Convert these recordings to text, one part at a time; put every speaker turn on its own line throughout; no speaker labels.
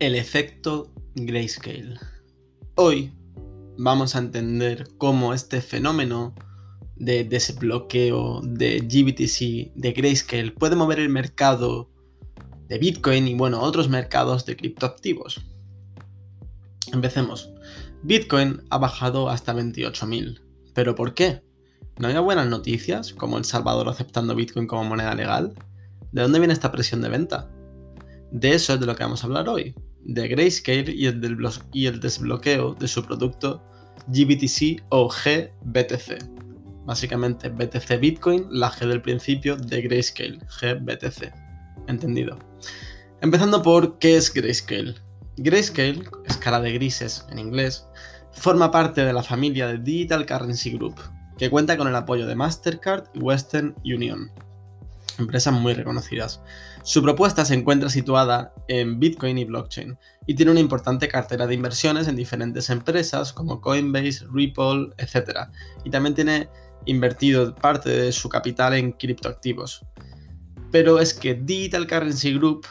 El efecto grayscale. Hoy vamos a entender cómo este fenómeno de desbloqueo de GBTC, de grayscale, puede mover el mercado de Bitcoin y bueno, otros mercados de criptoactivos. Empecemos. Bitcoin ha bajado hasta 28.000. ¿Pero por qué? ¿No hay buenas noticias, como El Salvador aceptando Bitcoin como moneda legal? ¿De dónde viene esta presión de venta? De eso es de lo que vamos a hablar hoy de Grayscale y el, y el desbloqueo de su producto GBTC o GBTC. Básicamente BTC Bitcoin, la G del principio de Grayscale, GBTC. Entendido. Empezando por qué es Grayscale. Grayscale, escala de grises en inglés, forma parte de la familia de Digital Currency Group, que cuenta con el apoyo de Mastercard y Western Union, empresas muy reconocidas. Su propuesta se encuentra situada en Bitcoin y blockchain y tiene una importante cartera de inversiones en diferentes empresas como Coinbase, Ripple, etc. Y también tiene invertido parte de su capital en criptoactivos. Pero es que Digital Currency Group,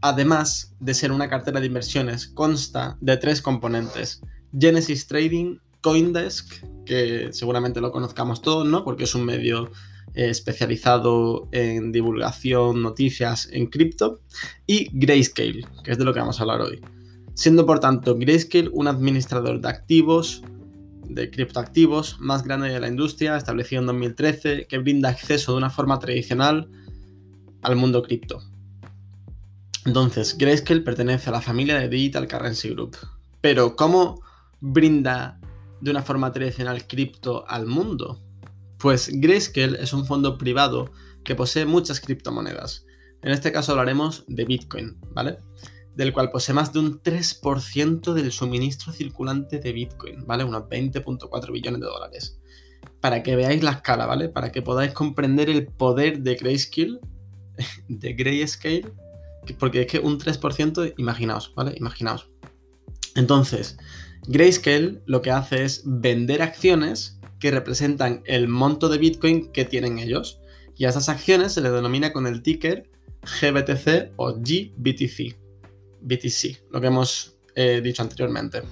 además de ser una cartera de inversiones, consta de tres componentes. Genesis Trading, Coindesk, que seguramente lo conozcamos todos, ¿no? Porque es un medio eh, especializado en divulgación, noticias en cripto, y Grayscale, que es de lo que vamos a hablar hoy. Siendo por tanto Grayscale un administrador de activos, de criptoactivos más grande de la industria, establecido en 2013, que brinda acceso de una forma tradicional al mundo cripto. Entonces, Grayscale pertenece a la familia de Digital Currency Group. Pero, ¿cómo brinda de una forma tradicional cripto al mundo? Pues Grayscale es un fondo privado que posee muchas criptomonedas. En este caso hablaremos de Bitcoin, ¿vale? Del cual posee más de un 3% del suministro circulante de Bitcoin, ¿vale? Unos 20.4 billones de dólares. Para que veáis la escala, ¿vale? Para que podáis comprender el poder de Grayscale, de Grayscale, porque es que un 3%, imaginaos, ¿vale? Imaginaos. Entonces, Grayscale lo que hace es vender acciones que representan el monto de Bitcoin que tienen ellos. Y a esas acciones se le denomina con el ticker GBTC o GBTC. BTC, lo que hemos eh, dicho anteriormente.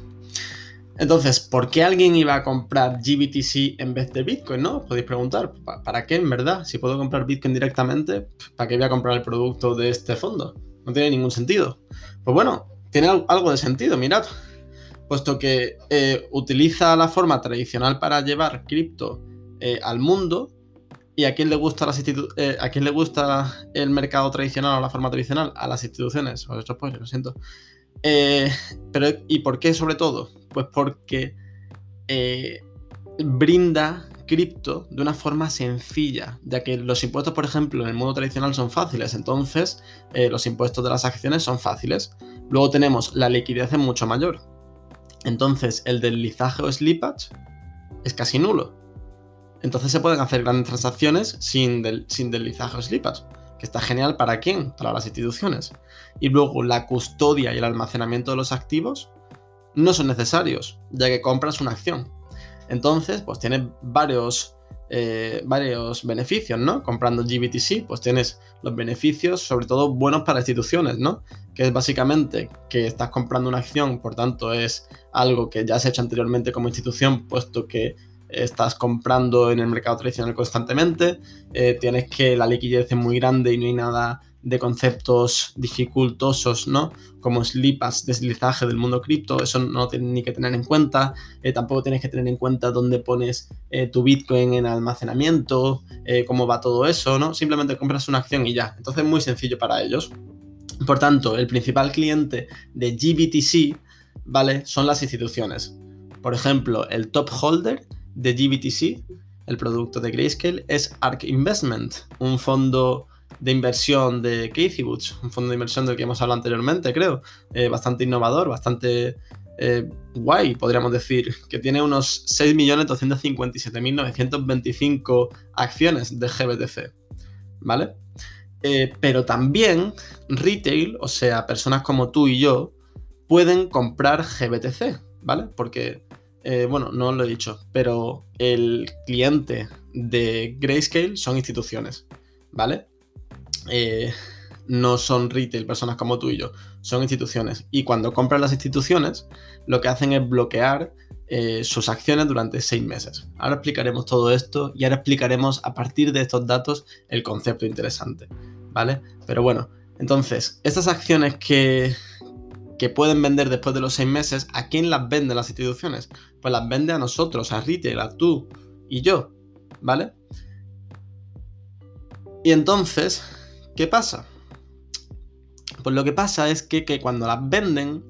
Entonces, ¿por qué alguien iba a comprar GBTC en vez de Bitcoin? ¿No? podéis preguntar, ¿para qué en verdad? Si puedo comprar Bitcoin directamente, ¿para qué voy a comprar el producto de este fondo? No tiene ningún sentido. Pues bueno, tiene algo de sentido, mirad puesto que eh, utiliza la forma tradicional para llevar cripto eh, al mundo. ¿Y a quién, le gusta eh, a quién le gusta el mercado tradicional o la forma tradicional? A las instituciones. Os he hecho lo siento. pero, ¿y por qué sobre todo? Pues porque brinda cripto de una forma sencilla, ya que los impuestos, por ejemplo, en el mundo tradicional son fáciles, entonces los impuestos de las acciones son fáciles. Luego tenemos la liquidez es mucho mayor, entonces, el deslizaje o slippage es casi nulo. Entonces se pueden hacer grandes transacciones sin, sin deslizaje o slippage, que está genial para quién? Para las instituciones. Y luego la custodia y el almacenamiento de los activos no son necesarios, ya que compras una acción. Entonces, pues tiene varios eh, varios beneficios, ¿no? Comprando GBTC, pues tienes los beneficios, sobre todo buenos para instituciones, ¿no? Que es básicamente que estás comprando una acción, por tanto es algo que ya se ha hecho anteriormente como institución, puesto que estás comprando en el mercado tradicional constantemente, eh, tienes que la liquidez es muy grande y no hay nada de conceptos dificultosos, ¿no? Como slipas, deslizaje del mundo cripto, eso no tienes ni que tener en cuenta. Eh, tampoco tienes que tener en cuenta dónde pones eh, tu Bitcoin en almacenamiento, eh, cómo va todo eso, ¿no? Simplemente compras una acción y ya. Entonces es muy sencillo para ellos. Por tanto, el principal cliente de GBTC, ¿vale? Son las instituciones. Por ejemplo, el top holder de GBTC, el producto de Grayscale, es ARK Investment, un fondo de inversión de Casey Woods, un fondo de inversión del que hemos hablado anteriormente, creo. Eh, bastante innovador, bastante eh, guay, podríamos decir, que tiene unos 6.257.925 acciones de GBTC, ¿vale? Eh, pero también retail, o sea, personas como tú y yo, pueden comprar GBTC, ¿vale? Porque, bueno, no lo he dicho, pero el cliente de Grayscale son instituciones, ¿vale? Eh, no son retail, personas como tú y yo, son instituciones. Y cuando compran las instituciones, lo que hacen es bloquear eh, sus acciones durante seis meses. Ahora explicaremos todo esto y ahora explicaremos a partir de estos datos el concepto interesante, ¿vale? Pero bueno, entonces, estas acciones que, que pueden vender después de los seis meses, ¿a quién las venden las instituciones? Pues las vende a nosotros, a retail, a tú y yo, ¿vale? Y entonces, ¿qué pasa? Pues lo que pasa es que, que, cuando las venden,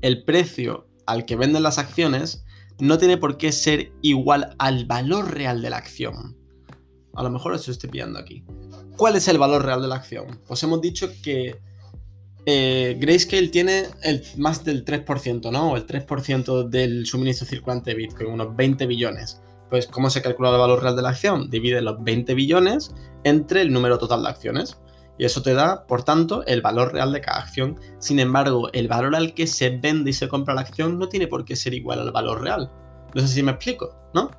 el precio al que venden las acciones no tiene por qué ser igual al valor real de la acción. A lo mejor eso estoy pillando aquí. ¿Cuál es el valor real de la acción? Pues hemos dicho que eh, Grayscale tiene el, más del 3%, ¿no? O el 3% del suministro circulante de Bitcoin, unos 20 billones. Pues, ¿cómo se calcula el valor real de la acción? Divide los 20 billones entre el número total de acciones. Y eso te da, por tanto, el valor real de cada acción. Sin embargo, el valor al que se vende y se compra la acción no tiene por qué ser igual al valor real. No sé si me explico, ¿no?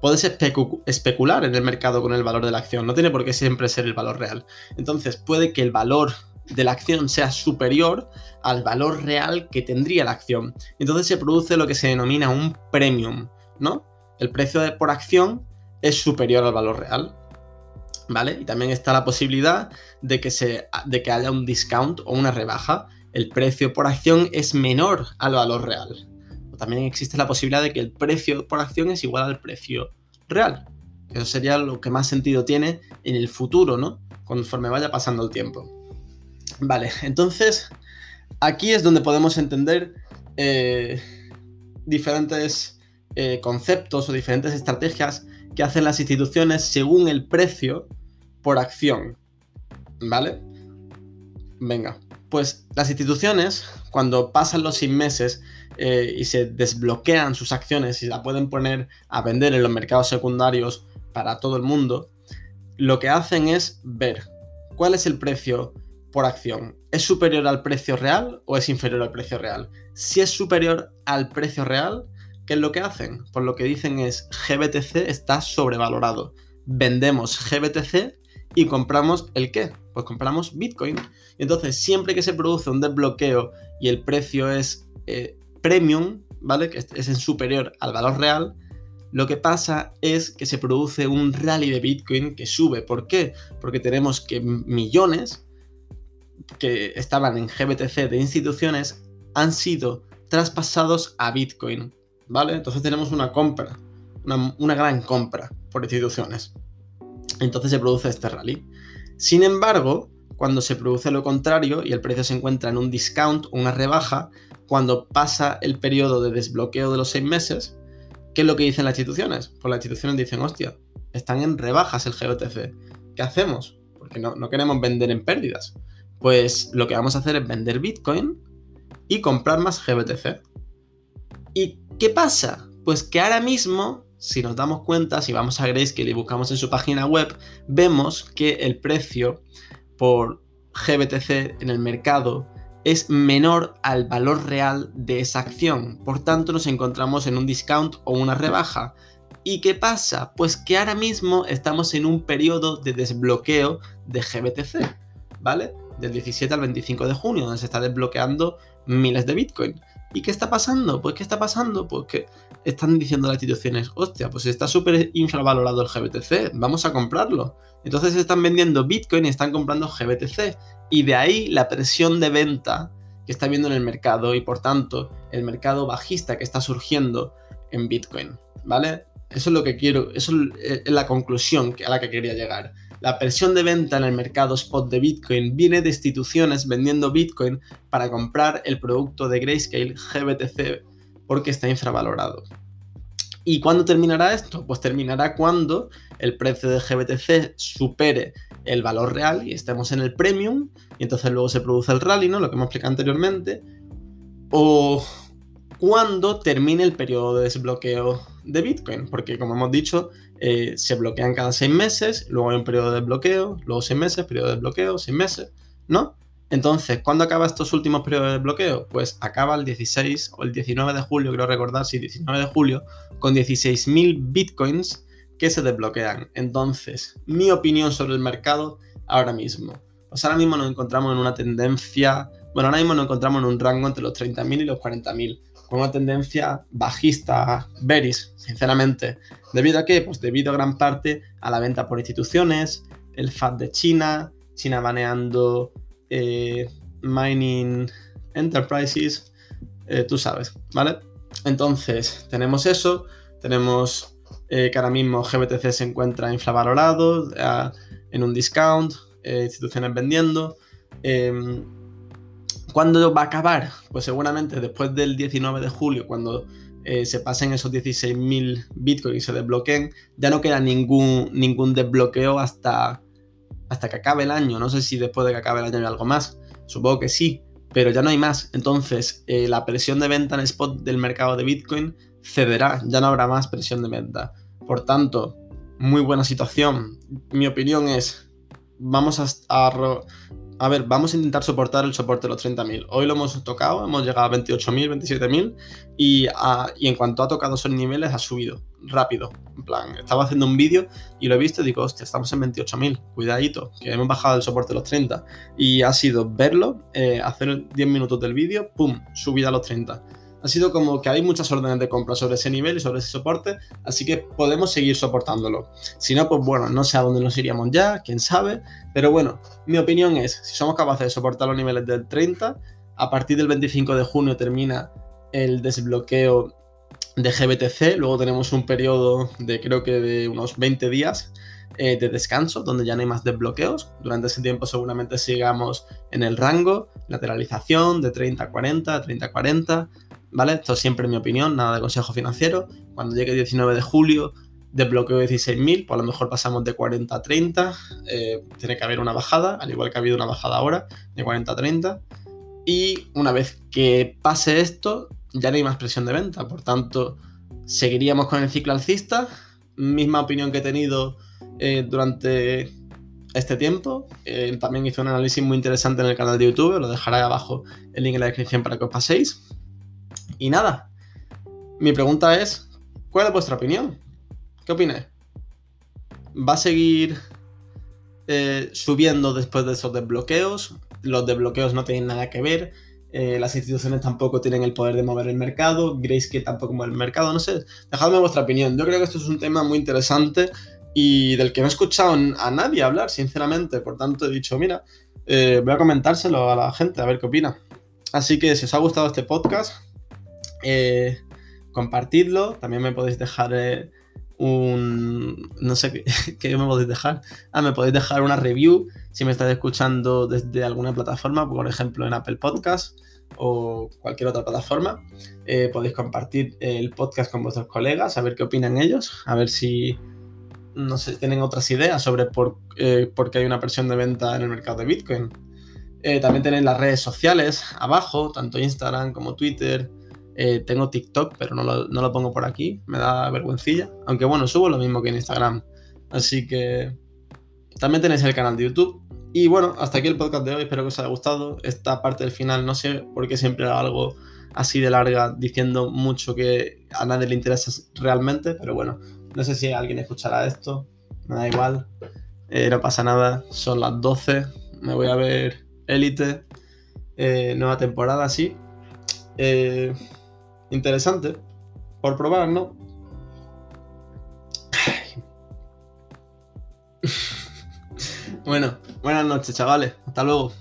Puedes especular en el mercado con el valor de la acción, no tiene por qué siempre ser el valor real. Entonces, puede que el valor de la acción sea superior al valor real que tendría la acción. Entonces se produce lo que se denomina un premium, ¿no? El precio de, por acción es superior al valor real. ¿Vale? Y también está la posibilidad de que, se, de que haya un discount o una rebaja. El precio por acción es menor al valor real. O también existe la posibilidad de que el precio por acción es igual al precio real. Eso sería lo que más sentido tiene en el futuro, ¿no? Conforme vaya pasando el tiempo. Vale, entonces aquí es donde podemos entender eh, diferentes eh, conceptos o diferentes estrategias que hacen las instituciones según el precio por acción. ¿Vale? Venga, pues las instituciones, cuando pasan los seis meses eh, y se desbloquean sus acciones y la pueden poner a vender en los mercados secundarios para todo el mundo, lo que hacen es ver cuál es el precio por acción, ¿es superior al precio real o es inferior al precio real? Si es superior al precio real, ¿qué es lo que hacen? Pues lo que dicen es GBTC está sobrevalorado. Vendemos GBTC y compramos el qué? Pues compramos Bitcoin. entonces, siempre que se produce un desbloqueo y el precio es eh, premium, ¿vale? Que es en superior al valor real, lo que pasa es que se produce un rally de Bitcoin que sube. ¿Por qué? Porque tenemos que millones que estaban en GBTC de instituciones han sido traspasados a Bitcoin, ¿vale? Entonces tenemos una compra, una, gran compra por instituciones. Entonces se produce este rally. Sin embargo, cuando se produce lo contrario y el precio se encuentra en un discount una rebaja, cuando pasa el periodo de desbloqueo de los seis meses, ¿qué es lo que dicen las instituciones? Pues las instituciones dicen, hostia, están en rebajas el GBTC. ¿Qué hacemos? Porque no, no queremos vender en pérdidas pues lo que vamos a hacer es vender Bitcoin y comprar más GBTC. ¿Y qué pasa? Pues que ahora mismo, si nos damos cuenta, si vamos a Grayscale y buscamos en su página web, vemos que el precio por GBTC en el mercado es menor al valor real de esa acción. Por tanto, nos encontramos en un discount o una rebaja. ¿Y qué pasa? Pues que ahora mismo estamos en un periodo de desbloqueo de GBTC, ¿vale? del 17 al 25 de junio, donde se está desbloqueando miles de Bitcoin. ¿Y qué está pasando? Pues ¿qué está pasando? Pues que están diciendo las instituciones, hostia, pues está súper infravalorado el GBTC, vamos a comprarlo. Entonces están vendiendo Bitcoin y están comprando GBTC. Y de ahí la presión de venta que está viendo en el mercado y por tanto el mercado bajista que está surgiendo en Bitcoin. ¿Vale? Eso es lo que quiero, eso es la conclusión a la que quería llegar. La presión de venta en el mercado spot de Bitcoin viene de instituciones vendiendo Bitcoin para comprar el producto de Grayscale GBTC porque está infravalorado. ¿Y cuándo terminará esto? Pues terminará cuando el precio de GBTC supere el valor real y estemos en el premium y entonces luego se produce el rally, ¿no? Lo que hemos explicado anteriormente. O cuando termine el periodo de desbloqueo de Bitcoin, porque como hemos dicho, eh, se bloquean cada seis meses, luego hay un periodo de bloqueo, luego seis meses, periodo de bloqueo, seis meses, ¿no? Entonces, ¿cuándo acaba estos últimos periodos de bloqueo? Pues acaba el 16 o el 19 de julio, creo recordar, sí, 19 de julio, con 16.000 bitcoins que se desbloquean. Entonces, mi opinión sobre el mercado ahora mismo. Pues ahora mismo nos encontramos en una tendencia, bueno, ahora mismo nos encontramos en un rango entre los 30.000 y los 40.000, con una tendencia bajista, veris, sinceramente. ¿Debido a qué? Pues debido a gran parte a la venta por instituciones, el FAT de China, China baneando eh, mining enterprises, eh, tú sabes, ¿vale? Entonces, tenemos eso, tenemos eh, que ahora mismo GBTC se encuentra infravalorado, en un discount, instituciones vendiendo. ¿Cuándo va a acabar? Pues seguramente después del 19 de julio, cuando se pasen esos 16.000 bitcoins y se desbloqueen, ya no queda ningún, ningún desbloqueo hasta, hasta que acabe el año. No sé si después de que acabe el año hay algo más. Supongo que sí, pero ya no hay más. Entonces, eh, la presión de venta en spot del mercado de Bitcoin cederá, ya no habrá más presión de venta. Por tanto, muy buena situación. Mi opinión es, vamos a ver, vamos a intentar soportar el soporte de los 30.000. Hoy lo hemos tocado, hemos llegado a 28.000, 27.000 y, y en cuanto ha tocado esos niveles ha subido rápido. En plan, estaba haciendo un vídeo y lo he visto y digo, hostia, estamos en 28.000, cuidadito, que hemos bajado el soporte de los 30. Y ha sido verlo, eh, hacer 10 minutos del vídeo, pum, subida a los 30 ha sido como que hay muchas órdenes de compra sobre ese nivel y sobre ese soporte, así que podemos seguir soportándolo. Si no, pues bueno, no sé a dónde nos iríamos ya, quién sabe, pero bueno, mi opinión es, si somos capaces de soportar los niveles del 30, a partir del 25 de junio termina el desbloqueo de GBTC, luego tenemos un periodo de creo que de unos 20 días eh, de descanso, donde ya no hay más desbloqueos. Durante ese tiempo seguramente sigamos en el rango, lateralización de 30 a 40, 30 a 40, Esto siempre es mi opinión, nada de consejo financiero. Cuando llegue el 19 de julio, desbloqueo 16.000, pues a lo mejor pasamos de 40 a 30, eh, tiene que haber una bajada, al igual que ha habido una bajada ahora, de 40 a 30. Y una vez que pase esto, ya no hay más presión de venta, por tanto, seguiríamos con el ciclo alcista, misma opinión que he tenido eh, durante este tiempo. Eh, también hice un análisis muy interesante en el canal de YouTube, lo dejaré abajo el link en la descripción para que os paséis. Y nada, mi pregunta es, ¿cuál es vuestra opinión? ¿Qué opináis? ¿Va a seguir eh, subiendo después de esos desbloqueos? Los desbloqueos no tienen nada que ver. Eh, las instituciones tampoco tienen el poder de mover el mercado. que tampoco mueve el mercado. No sé, dejadme vuestra opinión. Yo creo que esto es un tema muy interesante y del que no he escuchado a nadie hablar, sinceramente. Por tanto, he dicho, mira, eh, voy a comentárselo a la gente, a ver qué opina. Así que si os ha gustado este podcast, eh, compartidlo. También me podéis dejar eh, un... No sé ¿qué, me podéis dejar. Ah, me podéis dejar una review si me estáis escuchando desde alguna plataforma, por ejemplo en Apple Podcast o cualquier otra plataforma. Eh, podéis compartir el podcast con vuestros colegas, a ver qué opinan ellos, a ver si no sé, tienen otras ideas sobre por, por qué hay una presión de venta en el mercado de Bitcoin. también tenéis las redes sociales abajo, tanto Instagram como Twitter, eh, tengo TikTok, pero no lo, pongo por aquí, me da vergüencilla. Aunque bueno, subo lo mismo que en Instagram. Así que también tenéis el canal de YouTube. Y bueno, hasta aquí el podcast de hoy, espero que os haya gustado. Esta parte del final, no sé por qué siempre hago algo así de larga diciendo mucho que a nadie le interesa realmente, pero bueno, no sé si alguien escuchará esto, me da igual, eh, no pasa nada, son las 12, me voy a ver Elite, eh, nueva temporada, sí. Eh, interesante por probar, ¿no? bueno, buenas noches, chavales. Hasta luego.